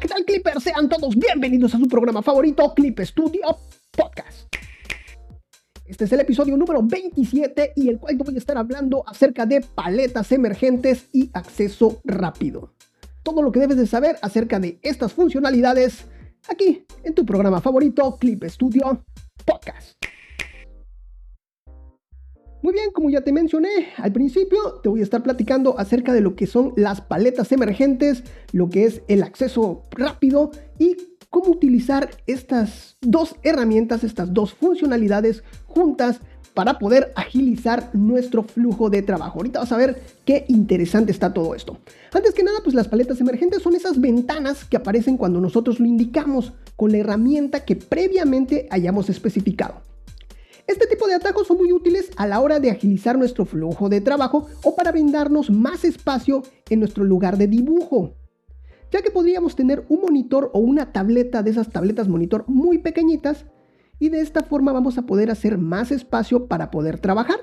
¿qué tal Clippers? Sean todos bienvenidos a su programa favorito, Clip Studio Podcast. Este es el episodio número 27 y el cual voy a estar hablando acerca de paletas emergentes y acceso rápido. Todo lo que debes de saber acerca de estas funcionalidades aquí en tu programa favorito, Clip Studio Podcast. Muy bien, como ya te mencioné al principio, te voy a estar platicando acerca de lo que son las paletas emergentes, lo que es el acceso rápido y cómo utilizar estas dos herramientas, estas dos funcionalidades juntas para poder agilizar nuestro flujo de trabajo. Ahorita vas a ver qué interesante está todo esto. Antes que nada, pues las paletas emergentes son esas ventanas que aparecen cuando nosotros lo indicamos con la herramienta que previamente hayamos especificado. Este tipo de atajos son muy útiles a la hora de agilizar nuestro flujo de trabajo o para brindarnos más espacio en nuestro lugar de dibujo. Ya que podríamos tener un monitor o una tableta de esas tabletas monitor muy pequeñitas y de esta forma vamos a poder hacer más espacio para poder trabajar.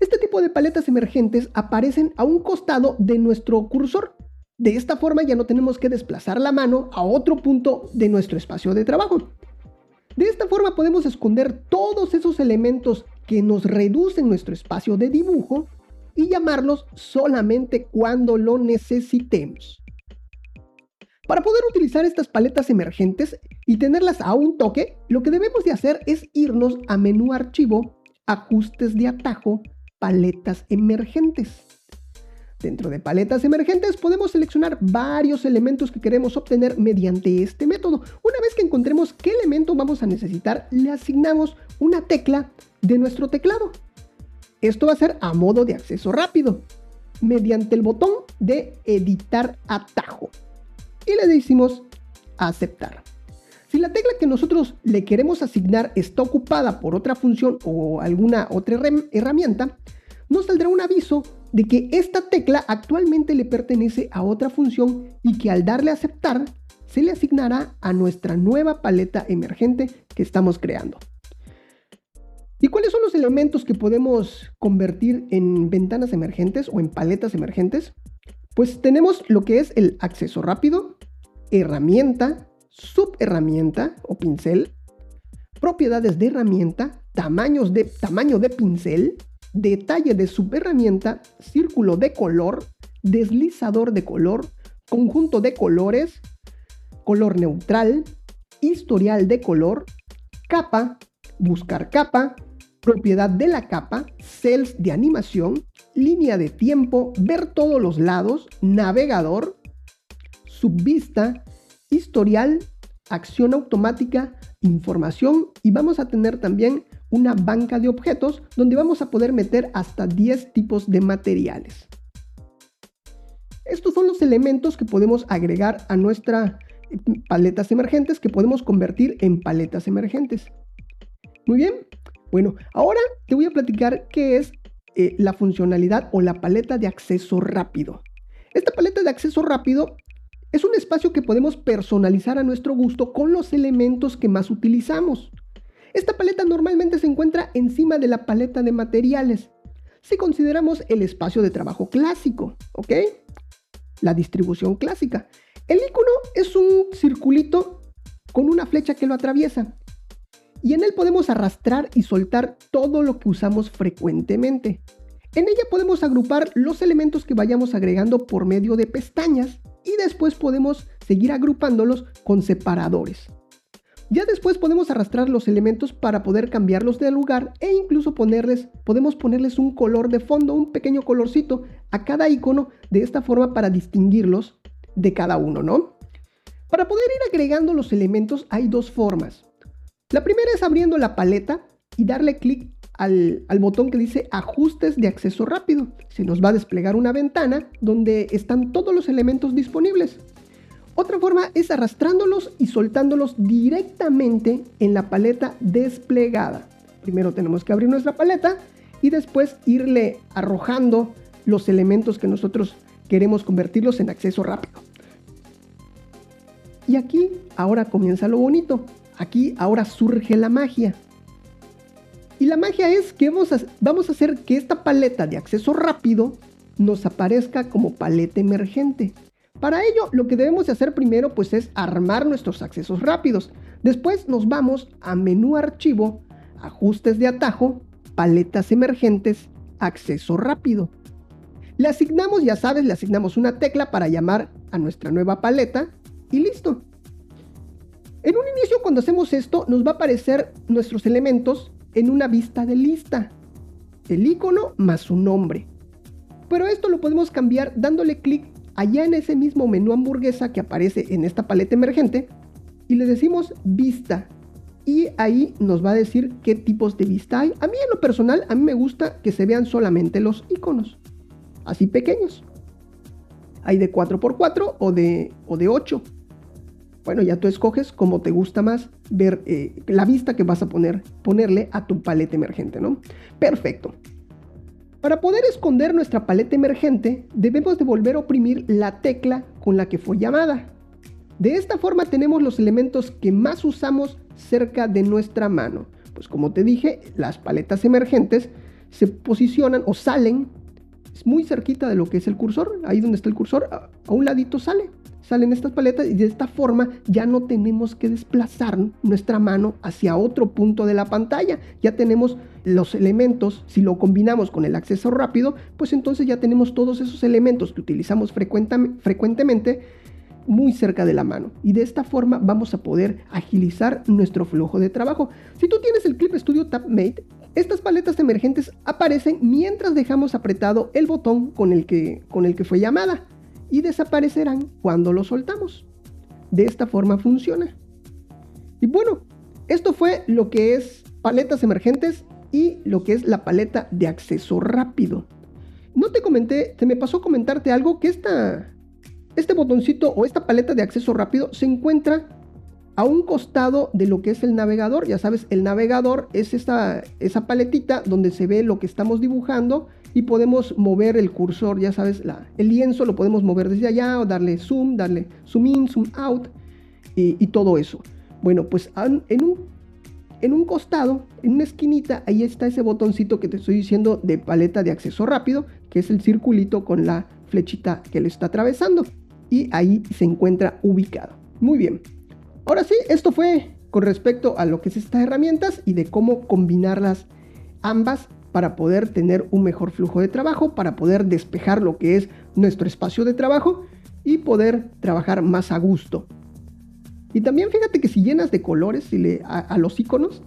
Este tipo de paletas emergentes aparecen a un costado de nuestro cursor. De esta forma ya no tenemos que desplazar la mano a otro punto de nuestro espacio de trabajo. De esta forma podemos esconder todos esos elementos que nos reducen nuestro espacio de dibujo y llamarlos solamente cuando lo necesitemos. Para poder utilizar estas paletas emergentes y tenerlas a un toque, lo que debemos de hacer es irnos a menú archivo, ajustes de atajo, paletas emergentes. Dentro de paletas emergentes podemos seleccionar varios elementos que queremos obtener mediante este método. Una vez que encontremos qué elemento vamos a necesitar, le asignamos una tecla de nuestro teclado. Esto va a ser a modo de acceso rápido, mediante el botón de editar atajo. Y le decimos aceptar. Si la tecla que nosotros le queremos asignar está ocupada por otra función o alguna otra herramienta, nos saldrá un aviso de que esta tecla actualmente le pertenece a otra función y que al darle a aceptar se le asignará a nuestra nueva paleta emergente que estamos creando. ¿Y cuáles son los elementos que podemos convertir en ventanas emergentes o en paletas emergentes? Pues tenemos lo que es el acceso rápido, herramienta, subherramienta o pincel, propiedades de herramienta, tamaños de, tamaño de pincel, detalle de subherramienta, círculo de color, deslizador de color, conjunto de colores, color neutral, historial de color, capa, buscar capa, propiedad de la capa, cells de animación, línea de tiempo, ver todos los lados, navegador, subvista, historial, acción automática, información y vamos a tener también una banca de objetos donde vamos a poder meter hasta 10 tipos de materiales. Estos son los elementos que podemos agregar a nuestra eh, paletas emergentes que podemos convertir en paletas emergentes. Muy bien, bueno, ahora te voy a platicar qué es eh, la funcionalidad o la paleta de acceso rápido. Esta paleta de acceso rápido es un espacio que podemos personalizar a nuestro gusto con los elementos que más utilizamos. Esta paleta normalmente se encuentra encima de la paleta de materiales, si consideramos el espacio de trabajo clásico, ¿ok? La distribución clásica. El icono es un circulito con una flecha que lo atraviesa y en él podemos arrastrar y soltar todo lo que usamos frecuentemente. En ella podemos agrupar los elementos que vayamos agregando por medio de pestañas y después podemos seguir agrupándolos con separadores. Ya después podemos arrastrar los elementos para poder cambiarlos de lugar e incluso ponerles, podemos ponerles un color de fondo, un pequeño colorcito a cada icono de esta forma para distinguirlos de cada uno, ¿no? Para poder ir agregando los elementos hay dos formas. La primera es abriendo la paleta y darle clic al, al, botón que dice ajustes de acceso rápido. Se nos va a desplegar una ventana donde están todos los elementos disponibles. Otra forma es arrastrándolos y soltándolos directamente en la paleta desplegada. Primero tenemos que abrir nuestra paleta y después irle arrojando los elementos que nosotros queremos convertirlos en acceso rápido. Y aquí ahora comienza lo bonito. Aquí ahora surge la magia. Y la magia es que vamos a, vamos a hacer que esta paleta de acceso rápido nos aparezca como paleta emergente. Para ello, lo que debemos de hacer primero pues es armar nuestros accesos rápidos. Después nos vamos a menú archivo, ajustes de atajo, paletas emergentes, acceso rápido. Le asignamos, ya sabes, le asignamos una tecla para llamar a nuestra nueva paleta y listo. En un inicio cuando hacemos esto nos va a aparecer nuestros elementos en una vista de lista. El icono más su nombre. Pero esto lo podemos cambiar dándole clic allá en ese mismo menú hamburguesa que aparece en esta paleta emergente y le decimos vista. Y ahí nos va a decir qué tipos de vista hay. A mí en lo personal, a mí me gusta que se vean solamente los iconos. Así pequeños. Hay de 4x4 o de, o de 8. Bueno, ya tú escoges cómo te gusta más ver eh, la vista que vas a poner, ponerle a tu paleta emergente, ¿no? Perfecto. Para poder esconder nuestra paleta emergente, debemos de volver a oprimir la tecla con la que fue llamada. De esta forma tenemos los elementos que más usamos cerca de nuestra mano. Pues como te dije, las paletas emergentes se posicionan o salen muy cerquita de lo que es el cursor. Ahí donde está el cursor, a un ladito sale salen estas paletas y de esta forma ya no tenemos que desplazar nuestra mano hacia otro punto de la pantalla. Ya tenemos los elementos, si lo combinamos con el acceso rápido, pues entonces ya tenemos todos esos elementos que utilizamos frecuentemente muy cerca de la mano. Y de esta forma vamos a poder agilizar nuestro flujo de trabajo. Si tú tienes el Clip Studio TabMate, estas paletas emergentes aparecen mientras dejamos apretado el botón con el que, con el que fue llamada y desaparecerán cuando lo soltamos. De esta forma funciona. Y bueno, esto fue lo que es paletas emergentes y lo que es la paleta de acceso rápido. No te comenté, se me pasó comentarte algo que esta, este botoncito o esta paleta de acceso rápido se encuentra a un costado de lo que es el navegador. Ya sabes, el navegador es esa, esa paletita donde se ve lo que estamos dibujando y podemos mover el cursor, ya sabes, la, el lienzo lo podemos mover desde allá o darle zoom, darle zoom in, zoom out y, todo eso. Bueno, pues en un, en un costado, en una esquinita, ahí está ese botoncito que te estoy diciendo de paleta de acceso rápido, que es el circulito con la flechita que le está atravesando. Y ahí se encuentra ubicado. Muy bien. Ahora sí, esto fue con respecto a lo que es estas herramientas y de cómo combinarlas ambas para poder tener un mejor flujo de trabajo, para poder despejar lo que es nuestro espacio de trabajo y poder trabajar más a gusto. Y también fíjate que si llenas de colores a, los iconos,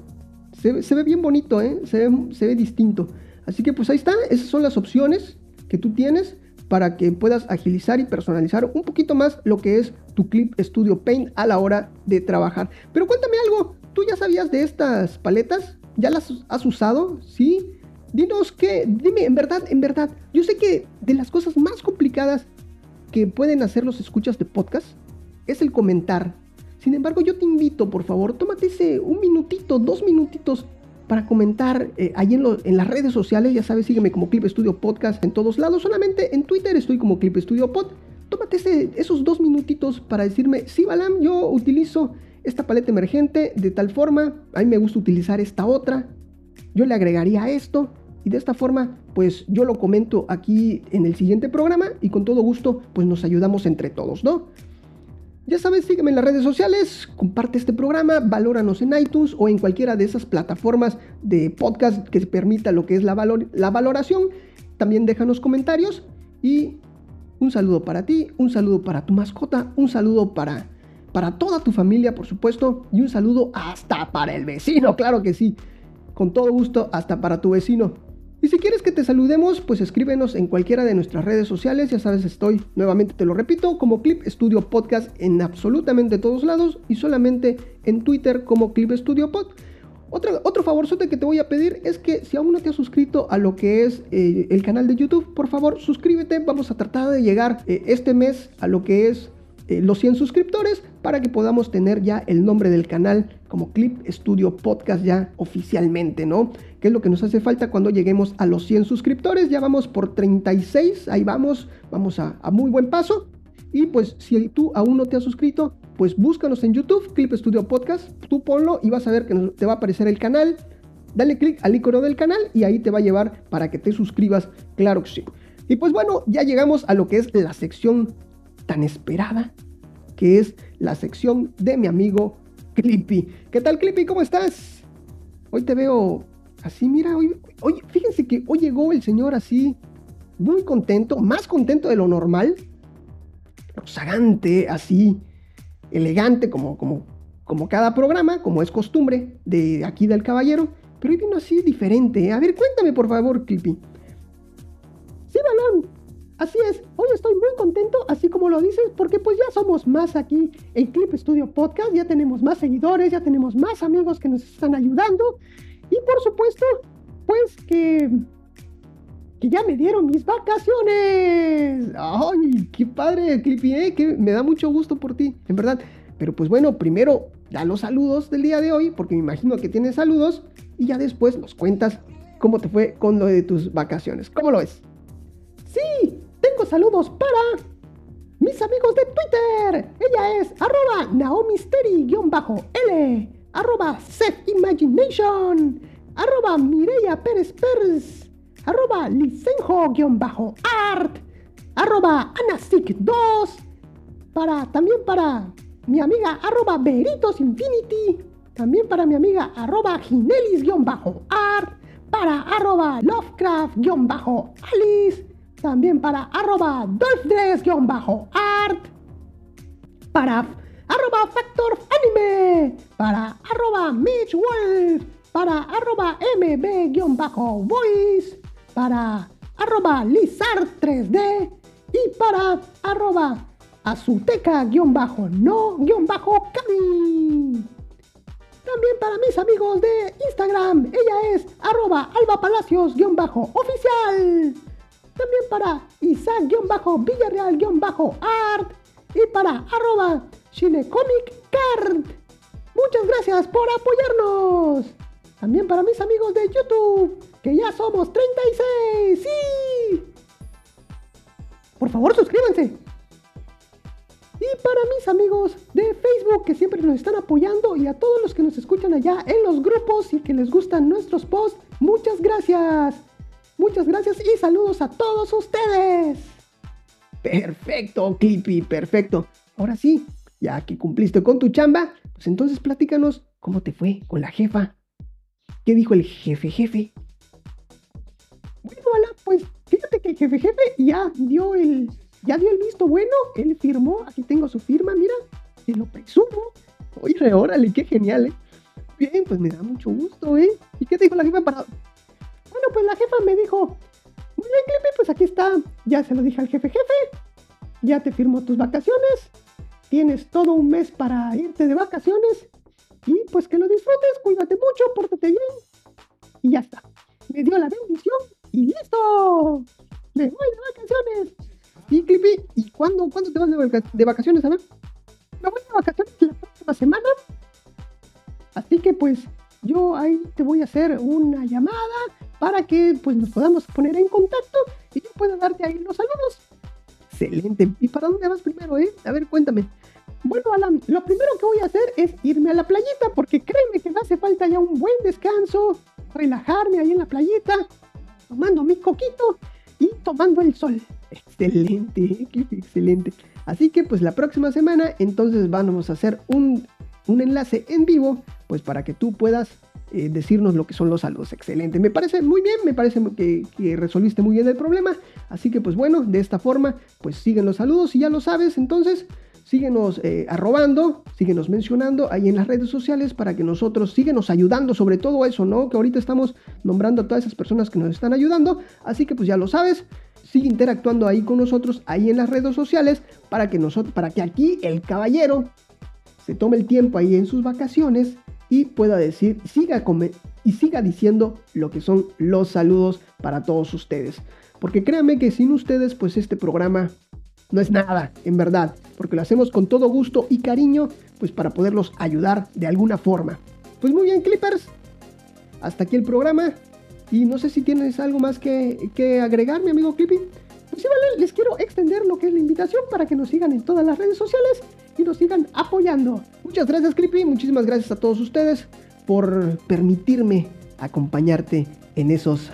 se, ve bien bonito, ¿eh? se, ve, se ve distinto. Así que pues ahí está, esas son las opciones que tú tienes para que puedas agilizar y personalizar un poquito más lo que es tu Clip Studio Paint a la hora de trabajar. Pero cuéntame algo, ¿tú ya sabías de estas paletas? ¿Ya las has usado? ¿Sí? Dinos que, dime, en verdad, en verdad, yo sé que de las cosas más complicadas que pueden hacer los escuchas de podcast es el comentar. Sin embargo, yo te invito, por favor, tómate ese un minutito, dos minutitos para comentar eh, ahí en, las redes sociales. Ya sabes, sígueme como Clip Studio Podcast en todos lados. Solamente en Twitter estoy como Clip Studio Pod. Tómate ese, esos dos minutitos para decirme, sí, Balam, yo utilizo esta paleta emergente de tal forma. A mí me gusta utilizar esta otra. Yo le agregaría esto. Y de esta forma, pues yo lo comento aquí en el siguiente programa y con todo gusto, pues nos ayudamos entre todos, ¿no? Ya sabes, sígueme en las redes sociales, comparte este programa, valóranos en iTunes o en cualquiera de esas plataformas de podcast que permita lo que es la, la valoración. También déjanos comentarios y un saludo para ti, un saludo para tu mascota, un saludo para, para toda tu familia, por supuesto, y un saludo hasta para el vecino, claro que sí. Con todo gusto, hasta para tu vecino. Y si quieres que te saludemos, pues escríbenos en cualquiera de nuestras redes sociales. Ya sabes, estoy, nuevamente te lo repito, como Clip Studio Podcast en absolutamente todos lados y solamente en Twitter como Clip Studio Pod. Otro, otro favorzote que te voy a pedir es que si aún no te has suscrito a lo que es eh, el canal de YouTube, por favor suscríbete. Vamos a tratar de llegar eh, este mes a lo que es eh, los 100 suscriptores para que podamos tener ya el nombre del canal como Clip Studio Podcast ya oficialmente, ¿no? ¿Qué es lo que nos hace falta cuando lleguemos a los 100 suscriptores? Ya vamos por 36, ahí vamos, vamos a, muy buen paso. Y pues si tú aún no te has suscrito, pues búscanos en YouTube, Clip Studio Podcast, tú ponlo y vas a ver que te va a aparecer el canal. Dale clic al icono del canal y ahí te va a llevar para que te suscribas, claro que sí. Y pues bueno, ya llegamos a lo que es la sección tan esperada, que es la sección de mi amigo Clippy. ¿Qué tal Clippy? ¿Cómo estás? Hoy te veo así, mira, hoy, fíjense que hoy llegó el señor así, muy contento, más contento de lo normal, sagante, así, elegante, como, como, como cada programa, como es costumbre de aquí del caballero, pero hoy vino así diferente. A ver, cuéntame por favor, Clippy. Así es, hoy estoy muy contento, así como lo dices, porque pues ya somos más aquí en Clip Studio Podcast, ya tenemos más seguidores, ya tenemos más amigos que nos están ayudando, y por supuesto, pues que que ya me dieron mis vacaciones. ¡Ay, qué padre, Clippy! Eh, que me da mucho gusto por ti, en verdad. Pero pues bueno, primero da los saludos del día de hoy, porque me imagino que tienes saludos, y ya después nos cuentas cómo te fue con lo de tus vacaciones. ¿Cómo lo ves? Saludos para mis amigos de Twitter. Ella es arroba naomisteri-l, arroba Imagination, arroba Mireya Pérez Pérez arroba licenjo-art, arroba anasic2, para, también para mi amiga arroba Veritos Infinity, también para mi amiga arroba Ginelis-art, para arroba Lovecraft-alice, también para arroba Dolphdress-art, para arroba Factor Anime, para arroba Mitch Wolf, para arroba mb-voice, para arroba lizard3d y para arroba azuteca-no-cami. También para mis amigos de Instagram, ella es arroba albapalacios-oficial. También para Isaac-villarreal-art y para arroba chilecomiccard. Muchas gracias por apoyarnos. También para mis amigos de YouTube, que ya somos 36. ¡Sí! Por favor, suscríbanse. Y para mis amigos de Facebook que siempre nos están apoyando y a todos los que nos escuchan allá en los grupos y que les gustan nuestros posts, muchas gracias. Muchas gracias y saludos a todos ustedes. Perfecto, Clippy, perfecto. Ahora sí, ya que cumpliste con tu chamba, pues entonces platícanos cómo te fue con la jefa. ¿Qué dijo el jefe jefe? Bueno, pues fíjate que el jefe jefe ya dio el, ya dio el visto bueno, él firmó, aquí tengo su firma, mira, te lo presumo. Oye, órale, qué genial, ¿eh? Bien, pues me da mucho gusto, ¿eh? ¿Y qué te dijo la jefa para...? Pues la jefa me dijo, muy bien, Clippy, pues aquí está, ya se lo dije al jefe jefe, ya te firmó tus vacaciones, tienes todo un mes para irte de vacaciones y pues que lo disfrutes, cuídate mucho, pórtate bien. Y ya está. Me dio la bendición y listo. Me voy de vacaciones. Y Clippy, ¿y cuándo, cuándo te vas de, vacaciones? A ver. Me voy de vacaciones la próxima semana. Así que pues yo ahí te voy a hacer una llamada para que pues nos podamos poner en contacto y yo pueda darte ahí los saludos. Excelente. ¿Y para dónde vas primero, eh? A ver, cuéntame. Bueno, Alan, lo primero que voy a hacer es irme a la playita, porque créeme que me hace falta ya un buen descanso, relajarme ahí en la playita, tomando mi coquito y tomando el sol. Excelente, excelente. Así que pues la próxima semana entonces vamos a hacer un, enlace en vivo, pues para que tú puedas eh, decirnos lo que son los saludos. Excelente, me parece muy bien, me parece que, que, resolviste muy bien el problema. Así que pues bueno, de esta forma pues siguen los saludos y ya lo sabes, entonces síguenos eh, arrobando, síguenos mencionando ahí en las redes sociales para que nosotros síguenos ayudando sobre todo eso, ¿no? Que ahorita estamos nombrando a todas esas personas que nos están ayudando, así que pues ya lo sabes, sigue interactuando ahí con nosotros ahí en las redes sociales para que nosotros para que aquí el caballero se tome el tiempo ahí en sus vacaciones y pueda decir, siga y siga diciendo lo que son los saludos para todos ustedes. Porque créanme que sin ustedes pues este programa no es nada, en verdad, porque lo hacemos con todo gusto y cariño, pues para poderlos ayudar de alguna forma. Pues muy bien, Clippers, hasta aquí el programa. Y no sé si tienes algo más que, que agregar, mi amigo Clippy. Pues sí, vale, les quiero extender lo que es la invitación para que nos sigan en todas las redes sociales y nos sigan apoyando. Muchas gracias, Clippy. Muchísimas gracias a todos ustedes por permitirme acompañarte en esos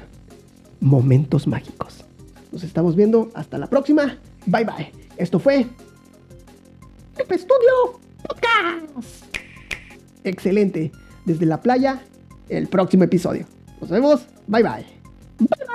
momentos mágicos. Nos estamos viendo. Hasta la próxima. Bye bye. Esto fue Chip Studio Podcast. Excelente. Desde la playa, el próximo episodio. Nos vemos. Bye bye.